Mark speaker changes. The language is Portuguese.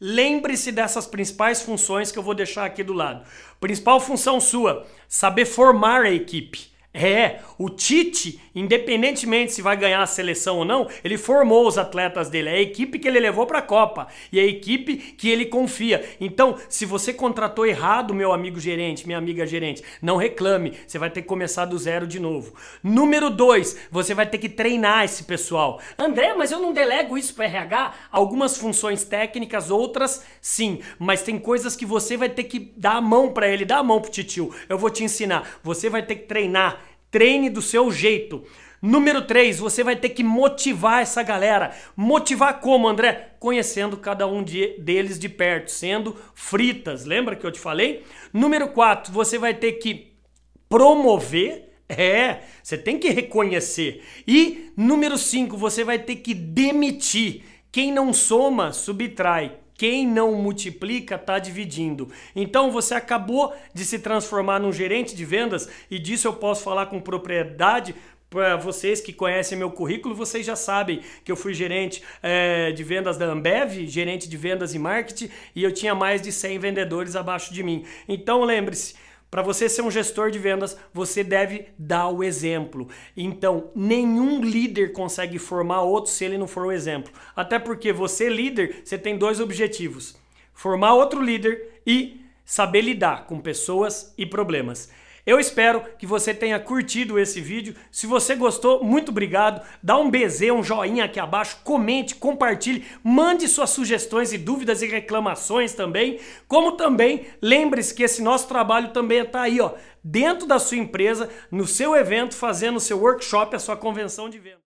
Speaker 1: Lembre-se dessas principais funções que eu vou deixar aqui do lado. Principal função sua: saber formar a equipe. É, o Tite, independentemente se vai ganhar a seleção ou não, ele formou os atletas dele, é a equipe que ele levou para a Copa e é a equipe que ele confia. Então, se você contratou errado, meu amigo gerente, minha amiga gerente, não reclame, você vai ter que começar do zero de novo. Número dois, você vai ter que treinar esse pessoal. André, mas eu não delego isso para RH? Algumas funções técnicas, outras sim, mas tem coisas que você vai ter que dar a mão para ele, dar a mão pro titio. Eu vou te ensinar. Você vai ter que treinar Treine do seu jeito. Número 3, você vai ter que motivar essa galera. Motivar como, André? Conhecendo cada um de, deles de perto, sendo fritas. Lembra que eu te falei? Número 4, você vai ter que promover. É, você tem que reconhecer. E número 5, você vai ter que demitir. Quem não soma, subtrai. Quem não multiplica está dividindo. Então você acabou de se transformar num gerente de vendas e disso eu posso falar com propriedade para vocês que conhecem meu currículo, vocês já sabem que eu fui gerente é, de vendas da Ambev, gerente de vendas e marketing, e eu tinha mais de 100 vendedores abaixo de mim. Então lembre-se, para você ser um gestor de vendas, você deve dar o exemplo. Então, nenhum líder consegue formar outro se ele não for o exemplo. Até porque você, líder, você tem dois objetivos: formar outro líder e saber lidar com pessoas e problemas. Eu espero que você tenha curtido esse vídeo. Se você gostou, muito obrigado. Dá um BZ, um joinha aqui abaixo, comente, compartilhe, mande suas sugestões e dúvidas e reclamações também. Como também, lembre-se que esse nosso trabalho também está aí, ó, dentro da sua empresa, no seu evento, fazendo o seu workshop, a sua convenção de venda.